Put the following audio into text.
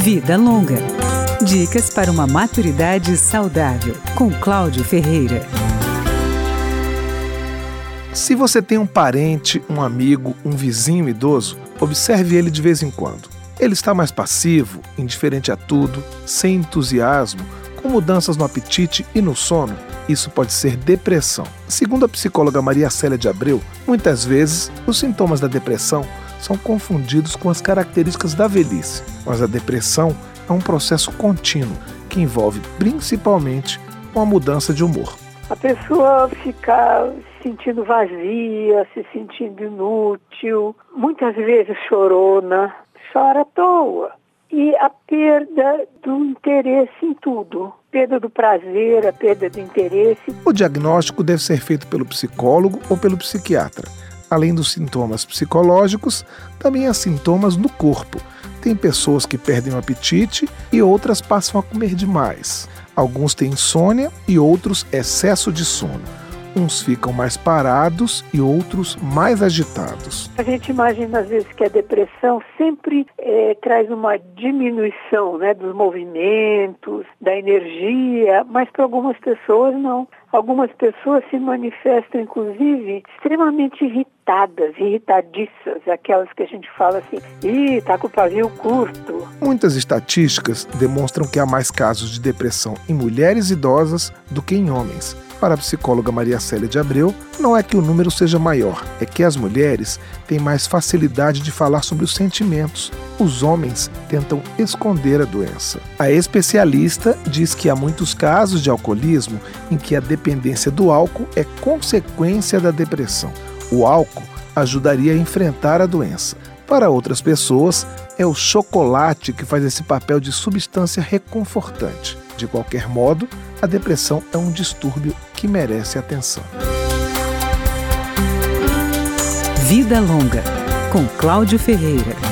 Vida Longa. Dicas para uma maturidade saudável, com Cláudio Ferreira. Se você tem um parente, um amigo, um vizinho idoso, observe ele de vez em quando. Ele está mais passivo, indiferente a tudo, sem entusiasmo, com mudanças no apetite e no sono. Isso pode ser depressão. Segundo a psicóloga Maria Célia de Abreu, muitas vezes os sintomas da depressão são confundidos com as características da velhice, mas a depressão é um processo contínuo que envolve principalmente uma mudança de humor. A pessoa fica se sentindo vazia, se sentindo inútil, muitas vezes chorona, chora à toa. E a perda do interesse em tudo, perda do prazer, a perda do interesse. O diagnóstico deve ser feito pelo psicólogo ou pelo psiquiatra. Além dos sintomas psicológicos, também há sintomas no corpo. Tem pessoas que perdem o apetite e outras passam a comer demais. Alguns têm insônia e outros excesso de sono. Uns ficam mais parados e outros mais agitados. A gente imagina às vezes que a depressão sempre é, traz uma diminuição né, dos movimentos, da energia, mas para algumas pessoas não. Algumas pessoas se manifestam, inclusive, extremamente irritadas, irritadiças, aquelas que a gente fala assim, ih, tá com o pavio curto. Muitas estatísticas demonstram que há mais casos de depressão em mulheres idosas do que em homens. Para a psicóloga Maria Célia de Abreu, não é que o número seja maior, é que as mulheres têm mais facilidade de falar sobre os sentimentos. Os homens tentam esconder a doença. A especialista diz que há muitos casos de alcoolismo em que a dependência do álcool é consequência da depressão. O álcool ajudaria a enfrentar a doença. Para outras pessoas, é o chocolate que faz esse papel de substância reconfortante. De qualquer modo, a depressão é um distúrbio que merece atenção. Vida Longa, com Cláudio Ferreira.